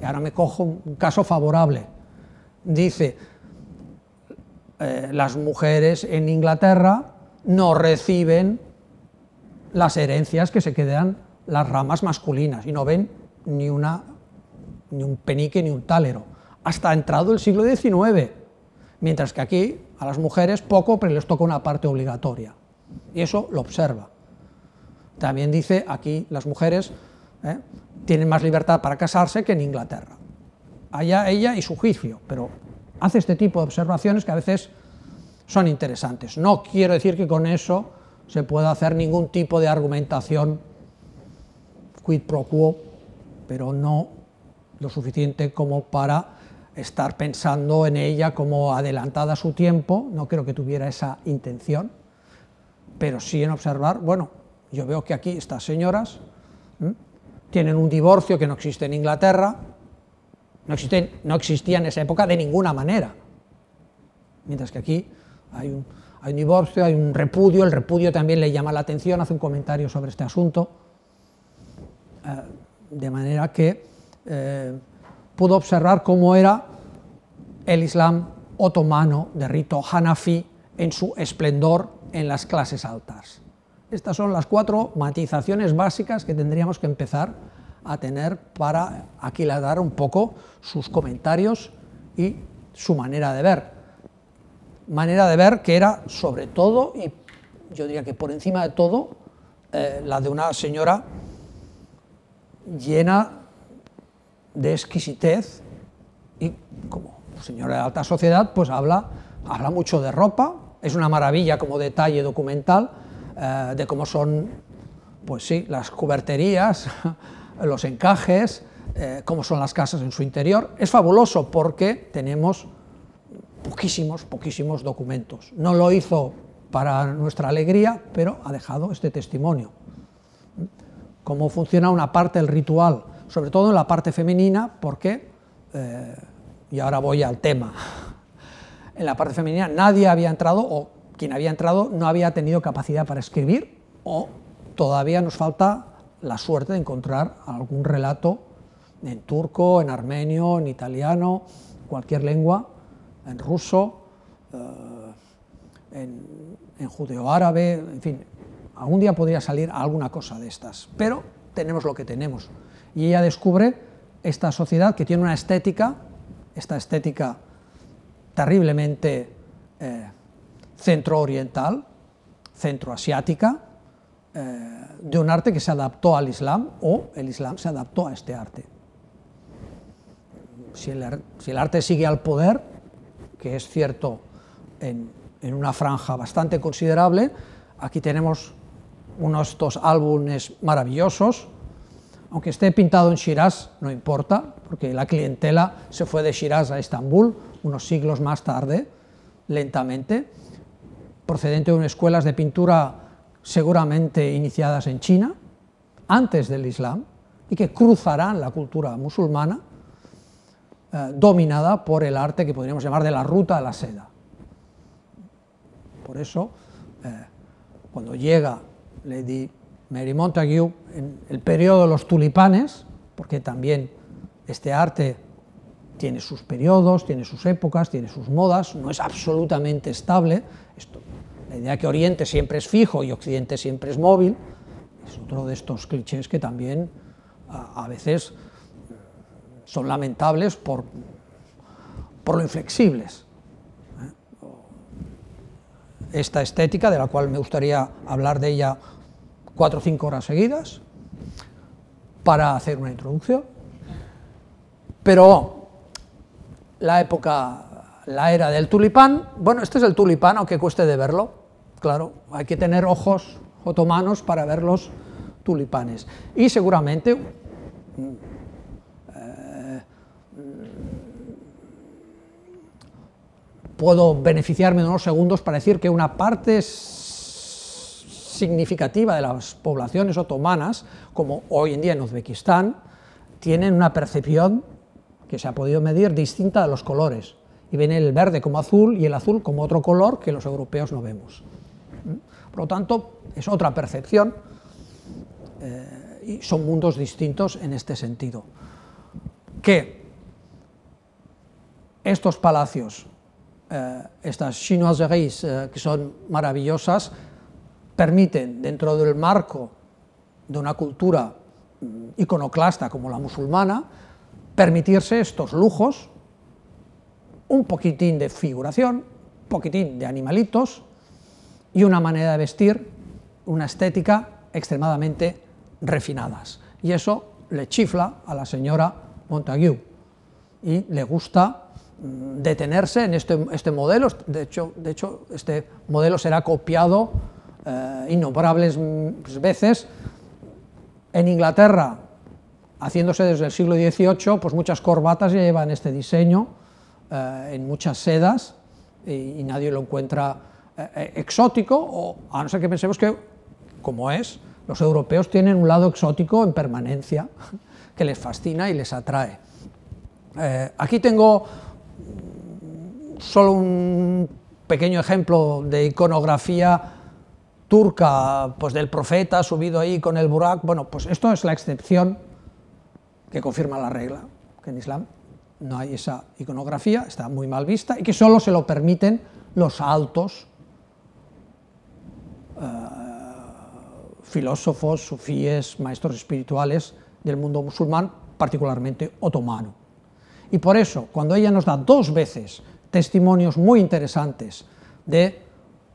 y ahora me cojo un caso favorable, dice, eh, las mujeres en Inglaterra no reciben las herencias que se quedan las ramas masculinas y no ven ni, una, ni un penique ni un tálero, hasta entrado el siglo XIX, mientras que aquí a las mujeres poco, pero les toca una parte obligatoria. Y eso lo observa. También dice aquí las mujeres eh, tienen más libertad para casarse que en Inglaterra. Allá ella y su juicio, pero hace este tipo de observaciones que a veces son interesantes. No quiero decir que con eso se pueda hacer ningún tipo de argumentación quid pro quo, pero no lo suficiente como para estar pensando en ella como adelantada a su tiempo, no creo que tuviera esa intención, pero sí en observar, bueno, yo veo que aquí estas señoras tienen un divorcio que no existe en Inglaterra, no, existen, no existía en esa época de ninguna manera. Mientras que aquí hay un, divorcio, hay un repudio, el repudio también le llama la atención, hace un comentario sobre este asunto, eh, de manera que eh, pudo observar cómo era el Islam otomano de rito Hanafi en su esplendor en las clases altas. Estas son las cuatro matizaciones básicas que tendríamos que empezar a tener para aquilatar un poco sus comentarios y su manera de ver. Manera de ver que era sobre todo, y yo diría que por encima de todo, eh, la de una señora llena de exquisitez y como señora de alta sociedad, pues habla, habla mucho de ropa, es una maravilla como detalle documental eh, de cómo son, pues sí, las cuberterías, los encajes, eh, cómo son las casas en su interior. Es fabuloso porque tenemos poquísimos, poquísimos documentos. No lo hizo para nuestra alegría, pero ha dejado este testimonio. Cómo funciona una parte del ritual, sobre todo en la parte femenina, porque, eh, y ahora voy al tema, en la parte femenina nadie había entrado, o quien había entrado no había tenido capacidad para escribir, o todavía nos falta la suerte de encontrar algún relato en turco, en armenio, en italiano, cualquier lengua, en ruso, en, en judeo-árabe, en fin, algún día podría salir alguna cosa de estas, pero tenemos lo que tenemos. Y ella descubre esta sociedad que tiene una estética, esta estética terriblemente eh, centro-oriental, centroasiática, eh, de un arte que se adaptó al Islam o el Islam se adaptó a este arte. Si el, arte sigue al poder, que es cierto en, en una franja bastante considerable, aquí tenemos unos estos álbumes maravillosos, aunque esté pintado en Shiraz, no importa, porque la clientela se fue de Shiraz a Estambul unos siglos más tarde, lentamente, procedente de unas escuelas de pintura seguramente iniciadas en China, antes del Islam, y que cruzarán la cultura musulmana, eh, dominada por el arte que podríamos llamar de la ruta a la seda. Por eso, eh, cuando llega Lady Mary Montague en el periodo de los tulipanes, porque también este arte tiene sus periodos, tiene sus épocas, tiene sus modas, no es absolutamente estable. Esto, la idea que Oriente siempre es fijo y Occidente siempre es móvil es otro de estos clichés que también a, a veces son lamentables por, por lo inflexibles. ¿eh? Esta estética, de la cual me gustaría hablar de ella cuatro o cinco horas seguidas, para hacer una introducción, pero la época, la era del tulipán, bueno, este es el tulipán, aunque cueste de verlo, claro, hay que tener ojos otomanos para ver los tulipanes. Y seguramente eh, puedo beneficiarme de unos segundos para decir que una parte significativa de las poblaciones otomanas, como hoy en día en Uzbekistán, tienen una percepción que se ha podido medir distinta de los colores, y ven el verde como azul y el azul como otro color que los europeos no vemos. Por lo tanto, es otra percepción eh, y son mundos distintos en este sentido. Que estos palacios, eh, estas chinoiseries eh, que son maravillosas, permiten, dentro del marco de una cultura mm, iconoclasta como la musulmana, permitirse estos lujos, un poquitín de figuración, un poquitín de animalitos y una manera de vestir, una estética extremadamente refinadas. Y eso le chifla a la señora Montague y le gusta mm, detenerse en este, este modelo, de hecho, de hecho, este modelo será copiado eh, innombrables mm, veces. En Inglaterra haciéndose desde el siglo XVIII, pues muchas corbatas ya llevan este diseño eh, en muchas sedas y, nadie lo encuentra eh, eh, exótico, o a no ser que pensemos que, como es, los europeos tienen un lado exótico en permanencia que les fascina y les atrae. Eh, aquí tengo solo un pequeño ejemplo de iconografía turca, pues del profeta subido ahí con el burak, bueno, pues esto es la excepción que confirma la regla, que en Islam no hay esa iconografía, está muy mal vista, y que solo se lo permiten los altos uh, filósofos, sufíes, maestros espirituales del mundo musulmán, particularmente otomano. Y por eso, cuando ella nos da dos veces testimonios muy interesantes de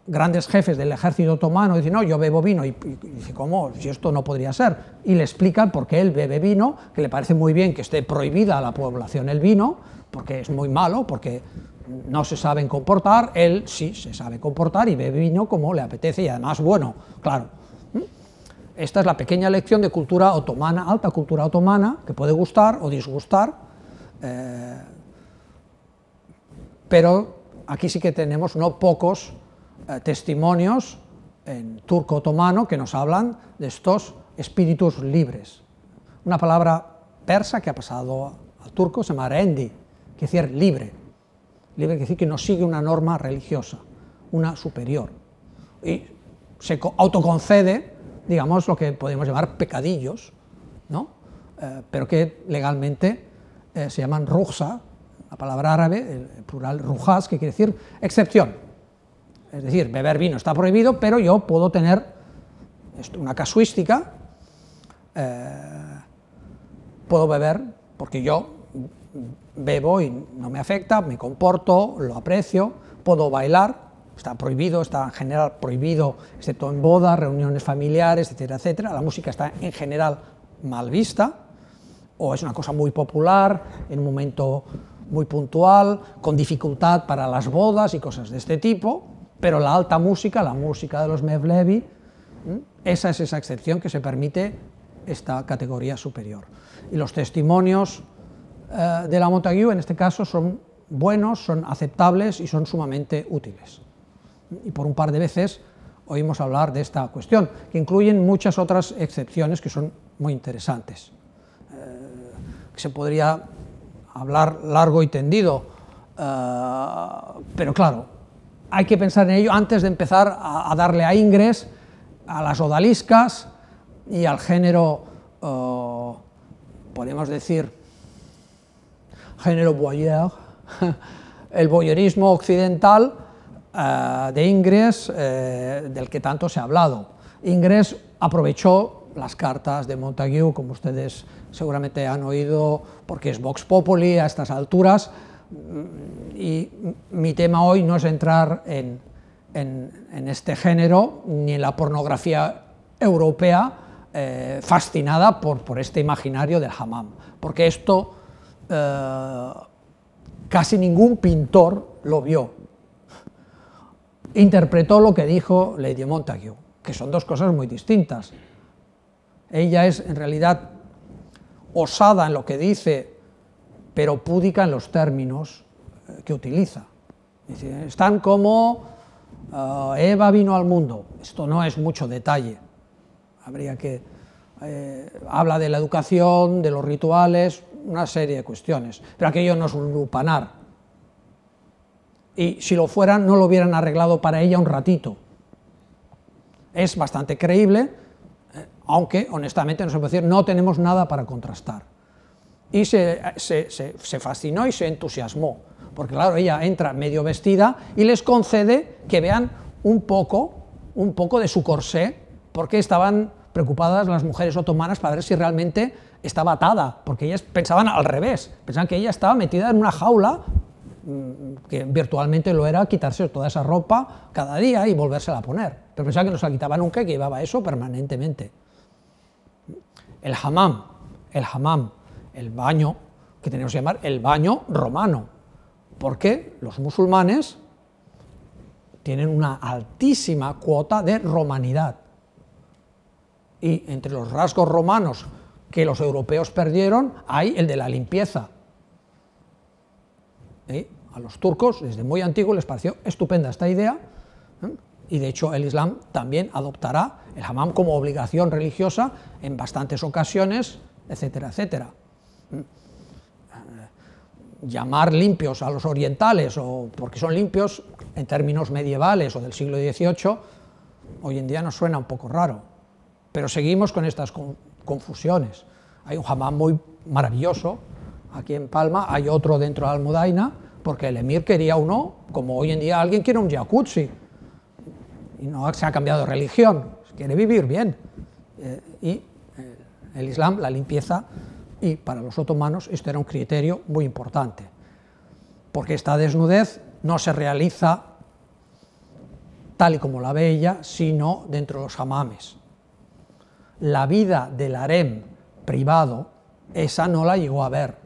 grandes jefes del ejército otomano dicen, no, yo bebo vino, y, dice, ¿cómo? Si esto no podría ser. Y le explican por qué él bebe vino, que le parece muy bien que esté prohibida a la población el vino, porque es muy malo, porque no se saben comportar, él sí se sabe comportar y bebe vino como le apetece y además, bueno, claro. Esta es la pequeña lección de cultura otomana, alta cultura otomana, que puede gustar o disgustar, eh, pero aquí sí que tenemos no pocos eh, testimonios en turco otomano que nos hablan de estos espíritus libres. Una palabra persa que ha pasado al turco se llama rendi, que decir libre. Libre quiere decir que no sigue una norma religiosa, una superior. Y se autoconcede, digamos, lo que podemos llamar pecadillos, ¿no? eh, pero que legalmente eh, se llaman ruhsa, la palabra árabe, el plural rujas, que quiere decir excepción. Es decir, beber vino está prohibido, pero yo puedo tener una casuística, puedo beber porque yo bebo y no me afecta, me comporto, lo aprecio, puedo bailar, está prohibido, está en general prohibido, excepto en bodas, reuniones familiares, etcétera, etcétera. La música está en general mal vista, o es una cosa muy popular, en un momento muy puntual, con dificultad para las bodas y cosas de este tipo, pero la alta música, la música de los Mevlevi, esa es esa excepción que se permite esta categoría superior. Y los testimonios eh, de la Montague en este caso son buenos, son aceptables y son sumamente útiles y por un par de veces oímos hablar de esta cuestión, que incluyen muchas otras excepciones que son muy interesantes. Eh, se podría hablar largo y tendido, eh, pero claro, hay que pensar en ello antes de empezar a, darle a ingres, a las odaliscas y al género, eh, podemos decir, género boyer, el boyerismo occidental, eh, de Ingres, eh, del que tanto se ha hablado. Ingres aprovechó las cartas de Montague, como ustedes seguramente han oído, porque es Vox Populi a estas alturas, y mi tema hoy no es entrar en, este género, ni en la pornografía europea eh, fascinada por, este imaginario del hammam, porque esto casi ningún pintor lo vio, interpretó lo que dijo Lady Montague, que son dos cosas muy distintas. Ella es en realidad osada en lo que dice, pero púdica en los términos eh, que utiliza. están como eh, Eva vino al mundo. Esto no es mucho detalle. Habría que eh, habla de la educación, de los rituales, una serie de cuestiones. Pero aquello no es un lupanar y si lo fueran no lo hubieran arreglado para ella un ratito. Es bastante creíble, aunque honestamente no se puede decir, no tenemos nada para contrastar. Y se, se, fascinó y se entusiasmó, porque claro, ella entra medio vestida y les concede que vean un poco, un poco de su corsé, porque estaban preocupadas las mujeres otomanas para ver si realmente estaba atada, porque ellas pensaban al revés, pensaban que ella estaba metida en una jaula Mm, que virtualmente lo era quitarse toda esa ropa cada día y volvérsela a poner. Pero pensaba que no se la quitaba nunca y que llevaba eso permanentemente. El hammam, el hammam, el baño, que tenemos que llamar el baño romano, porque los musulmanes tienen una altísima cuota de romanidad. Y entre los rasgos romanos que los europeos perdieron hay el de la limpieza. ¿Eh? A los turcos, desde muy antiguo, les pareció estupenda esta idea, ¿eh? y de hecho el Islam también adoptará el hammam como obligación religiosa en bastantes ocasiones, etcétera, etcétera. ¿Eh? Llamar limpios a los orientales, o porque son limpios en términos medievales o del siglo XVIII, hoy en día nos suena un poco raro, pero seguimos con estas confusiones. Hay un hammam muy maravilloso, aquí en Palma, hay otro dentro de Almudaina, porque el emir quería uno, como hoy en día alguien quiere un jacuzzi, y no se ha cambiado de religión, quiere vivir bien. Eh, y eh, el Islam, la limpieza, y para los otomanos esto era un criterio muy importante, porque esta desnudez no se realiza tal y como la ve ella, sino dentro de los hamames. La vida del harem privado, esa no la llegó a ver,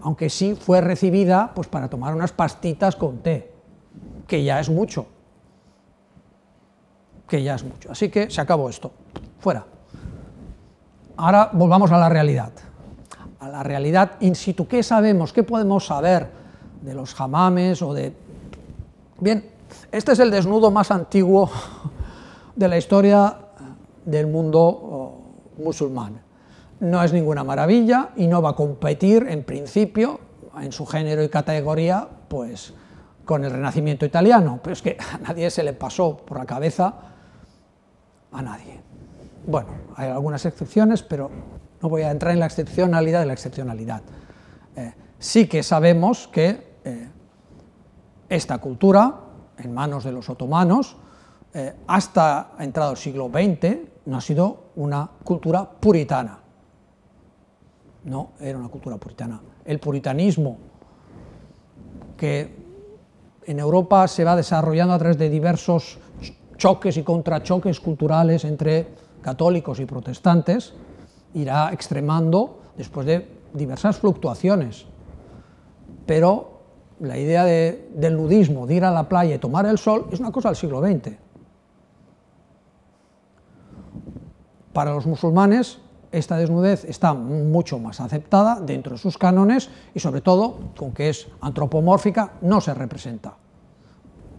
aunque sí fue recibida pues, para tomar unas pastitas con té, que ya es mucho, que ya es mucho. Así que se acabó esto, fuera. Ahora volvamos a la realidad, a la realidad in situ. ¿Qué sabemos? ¿Qué podemos saber de los jamames o de... Bien, este es el desnudo más antiguo de la historia del mundo oh, musulmán no es ninguna maravilla y no va a competir en principio en su género y categoría pues con el Renacimiento italiano, pero es que a nadie se le pasó por la cabeza a nadie. Bueno, hay algunas excepciones, pero no voy a entrar en la excepcionalidad de la excepcionalidad. Eh, sí que sabemos que eh, esta cultura, en manos de los otomanos, eh, hasta entrado el siglo XX, no ha sido una cultura puritana. No, era una cultura puritana. El puritanismo que en Europa se va desarrollando a través de diversos choques y contrachoques culturales entre católicos y protestantes, irá extremando después de diversas fluctuaciones. Pero la idea del nudismo, de ir a la playa y tomar el sol, es una cosa del siglo XX. Para los musulmanes, esta desnudez está mucho más aceptada dentro de sus cánones y sobre todo, con que es antropomórfica, no se representa.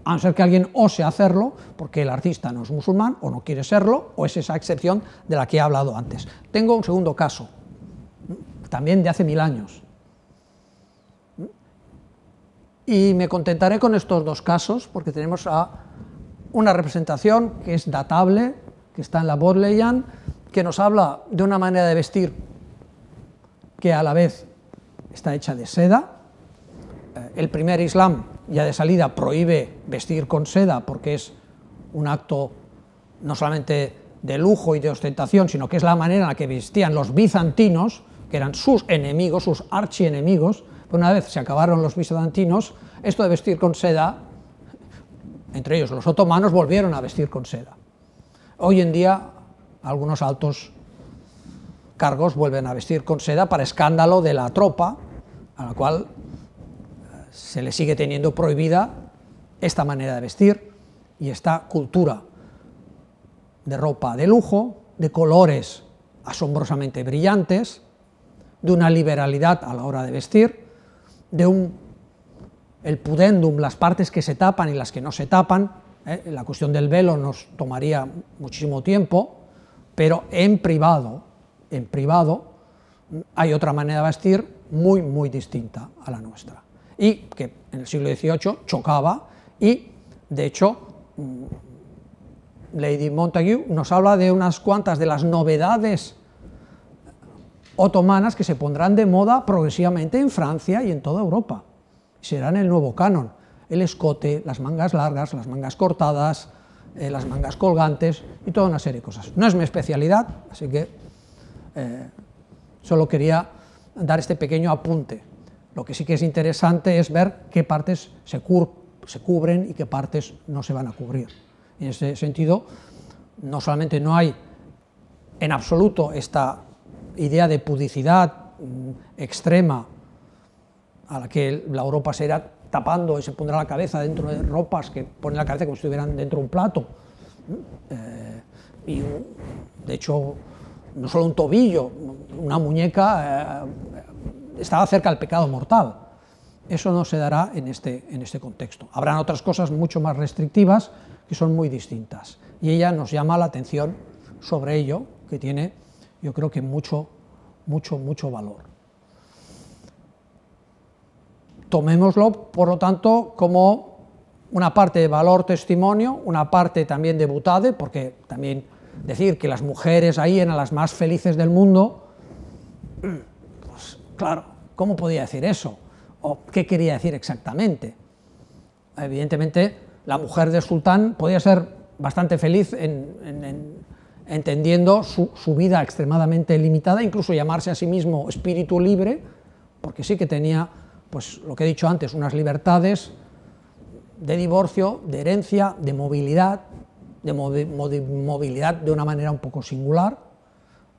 A no ser que alguien ose hacerlo, porque el artista no es musulmán o no quiere serlo, o es esa excepción de la que he hablado antes. Tengo un segundo caso, también de hace mil años. Y me contentaré con estos dos casos, porque tenemos a una representación que es datable, que está en la Bodleian, que nos habla de una manera de vestir que a la vez está hecha de seda. Eh, el primer Islam ya de salida prohíbe vestir con seda porque es un acto no solamente de lujo y de ostentación, sino que es la manera en la que vestían los bizantinos, que eran sus enemigos, sus archienemigos, una vez se acabaron los bizantinos, esto de vestir con seda, entre ellos los otomanos, volvieron a vestir con seda. Hoy en día algunos altos cargos vuelven a vestir con seda para escándalo de la tropa, a la cual se le sigue teniendo prohibida esta manera de vestir y esta cultura de ropa de lujo, de colores asombrosamente brillantes, de una liberalidad a la hora de vestir, de un el pudendum, las partes que se tapan y las que no se tapan, ¿eh? la cuestión del velo nos tomaría muchísimo tiempo, pero en privado, en privado hay otra manera de vestir muy, muy distinta a la nuestra, y que en el siglo XVIII chocaba, y de hecho mm, Lady Montague nos habla de unas cuantas de las novedades otomanas que se pondrán de moda progresivamente en Francia y en toda Europa. Serán el nuevo canon. El escote, las mangas largas, las mangas cortadas, eh, las mangas colgantes y toda una serie de cosas. No es mi especialidad, así que eh, solo quería dar este pequeño apunte. Lo que sí que es interesante es ver qué partes se, cubren y qué partes no se van a cubrir. En ese sentido, no solamente no hay en absoluto esta idea de pudicidad mm, extrema a la que la Europa se irá tapando y se pondrá la cabeza dentro de ropas que ponen la cabeza como si estuvieran dentro de un plato. Eh, y de hecho, no solo un tobillo, una muñeca eh, estaba cerca del pecado mortal. Eso no se dará en este, en este contexto. Habrán otras cosas mucho más restrictivas que son muy distintas. Y ella nos llama la atención sobre ello, que tiene yo creo que mucho, mucho, mucho valor. Tomémoslo, por lo tanto, como una parte de valor testimonio, una parte también de butade, porque también decir que las mujeres ahí eran las más felices del mundo, claro, ¿cómo podía decir eso? ¿O qué quería decir exactamente? Evidentemente, la mujer del sultán podía ser bastante feliz en entendiendo su, vida extremadamente limitada, incluso llamarse a sí mismo espíritu libre, porque sí que tenía, pues lo que he dicho antes, unas libertades de divorcio, de herencia, de movilidad, de movilidad de una manera un poco singular,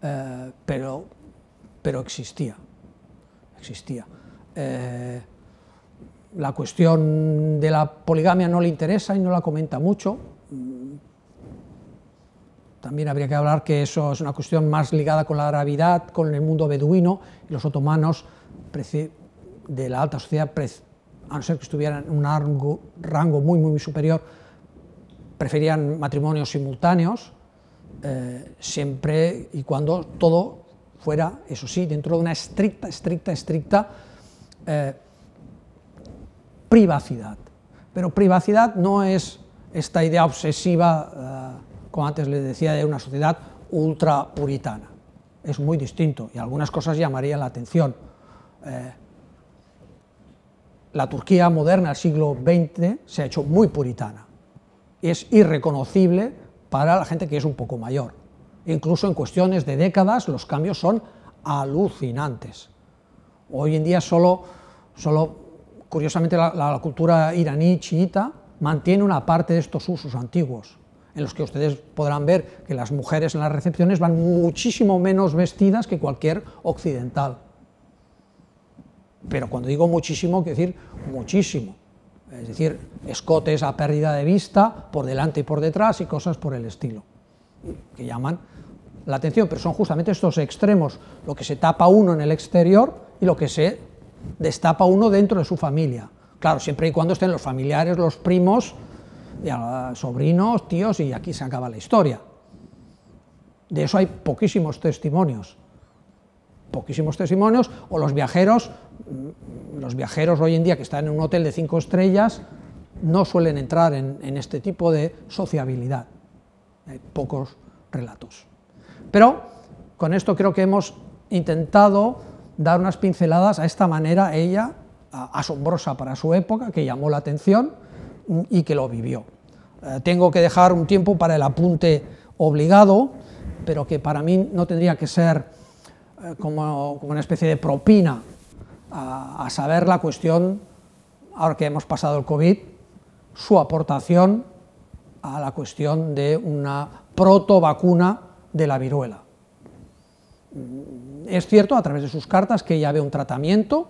eh, pero, pero existía, existía. Eh, la cuestión de la poligamia no le interesa y no la comenta mucho, también habría que hablar que eso es una cuestión más ligada con la gravedad, con el mundo beduino, y los otomanos de la alta sociedad, a no ser que estuvieran en un rango, muy, muy superior, preferían matrimonios simultáneos, eh, siempre y cuando todo fuera, eso sí, dentro de una estricta, estricta, estricta eh, privacidad. Pero privacidad no es esta idea obsesiva. Eh, como antes les decía, de una sociedad ultra puritana. es muy distinto y algunas cosas llamarían la atención. Eh, la Turquía moderna del siglo XX se ha hecho muy puritana. Es irreconocible para la gente que es un poco mayor. Incluso en cuestiones de décadas los cambios son alucinantes. Hoy en día solo, solo curiosamente la, cultura iraní chiita mantiene una parte de estos usos antiguos, en los que ustedes podrán ver que las mujeres en las recepciones van muchísimo menos vestidas que cualquier occidental. Pero cuando digo muchísimo, quiero decir muchísimo. Es decir, escotes a pérdida de vista, por delante y por detrás y cosas por el estilo, que llaman la atención, pero son justamente estos extremos, lo que se tapa uno en el exterior y lo que se destapa uno dentro de su familia. Claro, siempre y cuando estén los familiares, los primos, sobrinos, tíos, y aquí se acaba la historia. De eso hay poquísimos testimonios. Poquísimos testimonios, o los viajeros, mm, los viajeros hoy en día que están en un hotel de cinco estrellas, no suelen entrar en, en este tipo de sociabilidad. Hay pocos relatos. Pero con esto creo que hemos intentado dar unas pinceladas a esta manera ella, asombrosa para su época, que llamó la atención y que lo vivió. Eh, tengo que dejar un tiempo para el apunte obligado, pero que para mí no tendría que ser eh, como, una especie de propina a, a saber la cuestión, ahora que hemos pasado el COVID, su aportación a la cuestión de una proto vacuna de la viruela. Es cierto, a través de sus cartas, que ella ve un tratamiento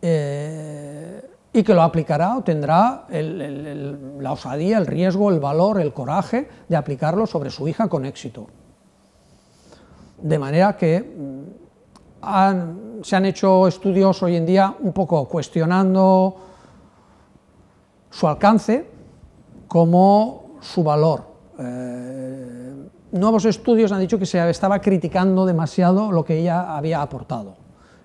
eh, y que lo aplicará o tendrá la osadía, el riesgo, el valor, el coraje de aplicarlo sobre su hija con éxito. De manera que mm, se han hecho estudios hoy en día un poco cuestionando su alcance como su valor. Eh, nuevos estudios han dicho que se estaba criticando demasiado lo que ella había aportado.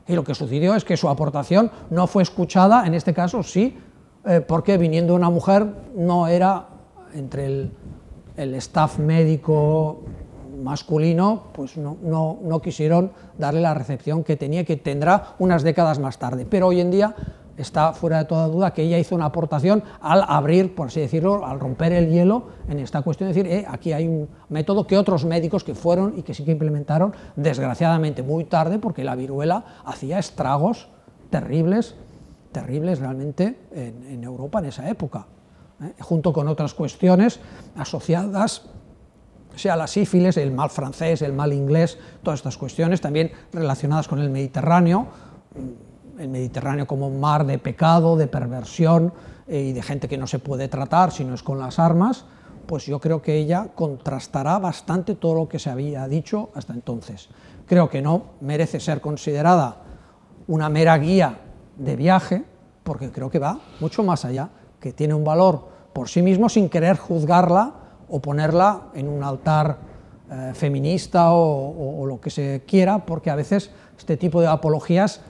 Y lo que sucedió es que su aportación no fue escuchada, en este caso sí, eh, porque viniendo una mujer no era entre el, el staff médico masculino, pues no, no, no, quisieron darle la recepción que tenía, que tendrá unas décadas más tarde. Pero hoy en día está fuera de toda duda que ella hizo una aportación al abrir, por así decirlo, al romper el hielo en esta cuestión, de decir, eh, aquí hay un método que otros médicos que fueron y que sí que implementaron, desgraciadamente muy tarde, porque la viruela hacía estragos terribles, terribles realmente en, Europa en esa época, ¿eh? junto con otras cuestiones asociadas sea la sífilis, el mal francés, el mal inglés, todas estas cuestiones también relacionadas con el Mediterráneo, el Mediterráneo como un mar de pecado, de perversión eh, y de gente que no se puede tratar si no es con las armas, pues yo creo que ella contrastará bastante todo lo que se había dicho hasta entonces. Creo que no merece ser considerada una mera guía de viaje, porque creo que va mucho más allá, que tiene un valor por sí mismo sin querer juzgarla o ponerla en un altar eh, feminista o lo que se quiera, porque a veces este tipo de apologías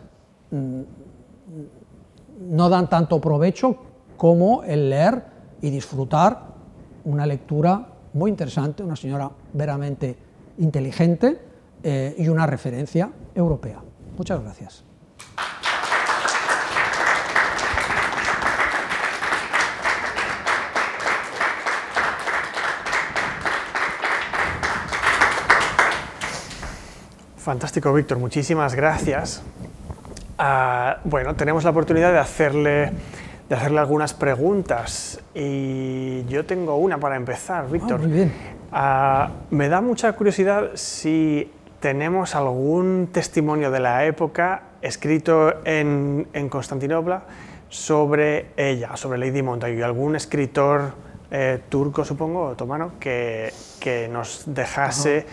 no dan tanto provecho como el leer y disfrutar una lectura muy interesante, una señora veramente inteligente eh, y una referencia europea. Muchas gracias. Fantástico, Víctor. Muchísimas gracias. Ah, bueno, tenemos la oportunidad de hacerle, de hacerle algunas preguntas y yo tengo una para empezar, Víctor. Ah, muy bien. Ah, me da mucha curiosidad si tenemos algún testimonio de la época escrito en, en Constantinopla sobre ella, sobre Lady Montagu, algún escritor eh, turco, supongo, otomano, que, que nos dejase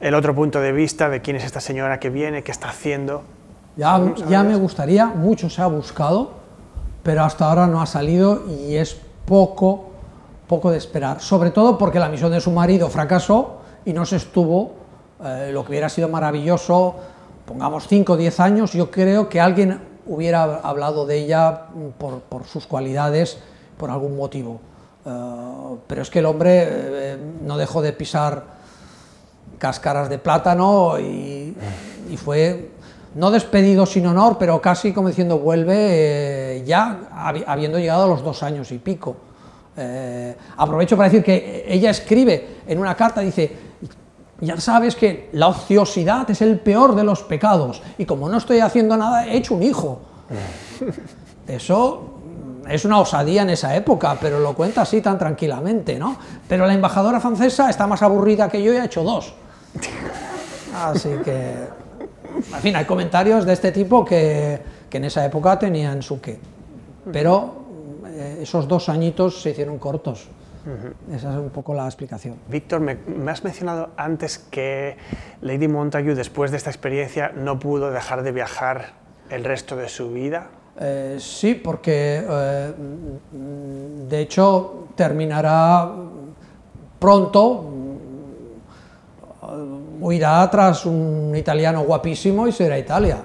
el otro punto de vista de quién es esta señora que viene, qué está haciendo. Ya, ya me gustaría, mucho se ha buscado, pero hasta ahora no ha salido y es poco, poco de esperar. Sobre todo porque la misión de su marido fracasó y no se estuvo, eh, lo que hubiera sido maravilloso, pongamos 5 o 10 años, yo creo que alguien hubiera hablado de ella por, por sus cualidades, por algún motivo. Uh, pero es que el hombre eh, no dejó de pisar cáscaras de plátano y y fue no despedido sin honor, pero casi como diciendo vuelve eh, ya habiendo llegado a los dos años y pico. Eh, aprovecho para decir que ella escribe en una carta, dice, ya sabes que la ociosidad es el peor de los pecados y como no estoy haciendo nada, he hecho un hijo. Eso es una osadía en esa época, pero lo cuenta así tan tranquilamente, ¿no? Pero la embajadora francesa está más aburrida que yo y ha hecho dos. Así que, en fin, hay comentarios de este tipo que, que en esa época tenían su qué. Pero eh, esos dos añitos se hicieron cortos. Esa es un poco la explicación. Víctor, me, has mencionado antes que Lady Montagu, después de esta experiencia, no pudo dejar de viajar el resto de su vida. Eh, sí, porque eh, de hecho terminará pronto, huirá tras un italiano guapísimo y será Italia.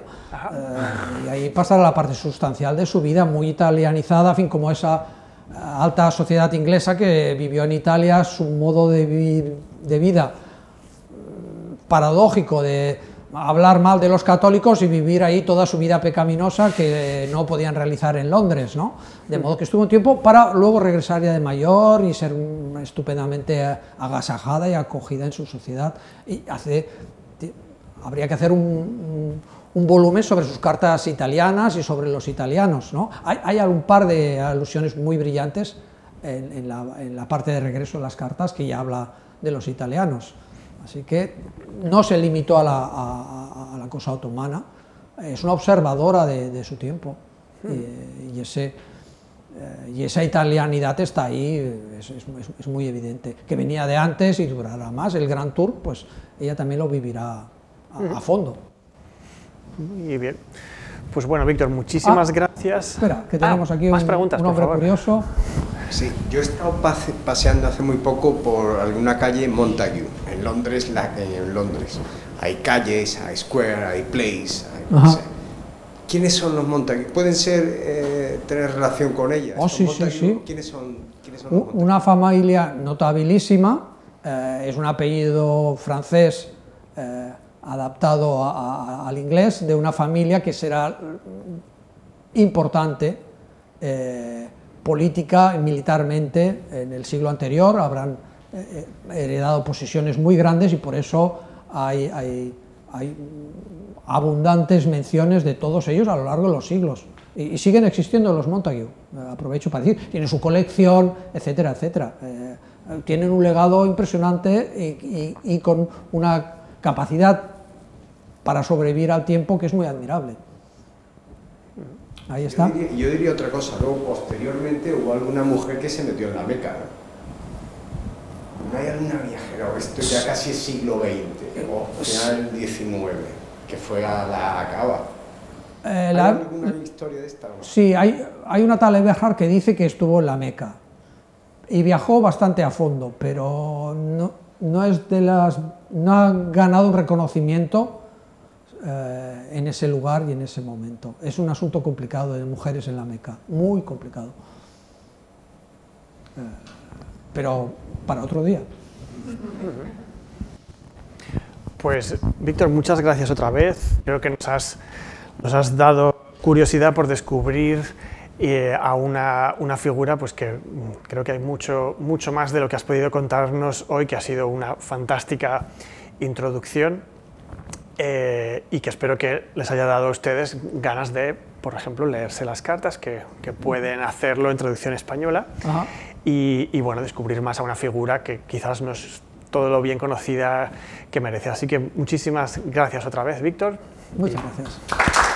y ahí pasará la parte sustancial de su vida, muy italianizada, fin, como esa alta sociedad inglesa que vivió en Italia su modo de, de vida mm, paradójico de hablar mal de los católicos y vivir ahí toda su vida pecaminosa que no podían realizar en Londres, ¿no? De modo que estuvo un tiempo para luego regresar ya de mayor y ser estupendamente agasajada y acogida en su sociedad. Y hace, habría que hacer un un volumen sobre sus cartas italianas y sobre los italianos. ¿no? Hay, hay un par de alusiones muy brillantes en, la, parte de regreso de las cartas que ya habla de los italianos. Así que no se limitó a la, cosa otomana, es una observadora de, su tiempo y, ese, eh, y esa italianidad está ahí, es, muy evidente. Que venía de antes y durará más. El Gran Tour, pues ella también lo vivirá a fondo. Muy bien. Pues bueno, Víctor, muchísimas ah, gracias. Espera, que tenemos ah, aquí un, preguntas, un hombre curioso. Sí, yo he estado paseando hace muy poco por alguna calle Montague, en Londres, la, en Londres. Hay calles, hay square, hay place, hay, ¿Quiénes son los Montague? ¿Pueden ser, eh, tener relación con ellas? Oh, sí, sí, sí. ¿Quiénes son, quiénes son Una familia notabilísima, eh, es un apellido francés eh, adaptado al inglés de una familia que será importante política y militarmente en el siglo anterior, habrán eh, eh, heredado posiciones muy grandes y por eso hay, hay, abundantes menciones de todos ellos a lo largo de los siglos. Y, siguen existiendo los Montague, aprovecho para decir, tienen su colección, etcétera, etcétera. tienen un legado impresionante y con una capacidad para sobrevivir al tiempo que es muy admirable. Ahí está. Yo diría, otra cosa, luego posteriormente hubo alguna mujer que se metió en la Meca. ¿No, hay alguna viajera, esto ya casi es siglo XX, o final del XIX, que fue a la Acaba? Eh, ¿Hay alguna historia de esta? Sí, hay, hay una tal Eberhard que dice que estuvo en la Meca y viajó bastante a fondo, pero no, no es de las no ha ganado un reconocimiento eh, en ese lugar y en ese momento. Es un asunto complicado de mujeres en la Meca, muy complicado. Eh, pero para otro día. Pues Víctor, muchas gracias otra vez. Creo que nos has, nos has dado curiosidad por descubrir eh, a una, una, figura pues que creo que hay mucho, mucho más de lo que has podido contarnos hoy, que ha sido una fantástica introducción eh, y que espero que les haya dado a ustedes ganas de, por ejemplo, leerse las cartas, que, que pueden hacerlo en traducción española, y, bueno, descubrir más a una figura que quizás no es todo lo bien conocida que merece. Así que muchísimas gracias otra vez, Víctor. Muchas gracias.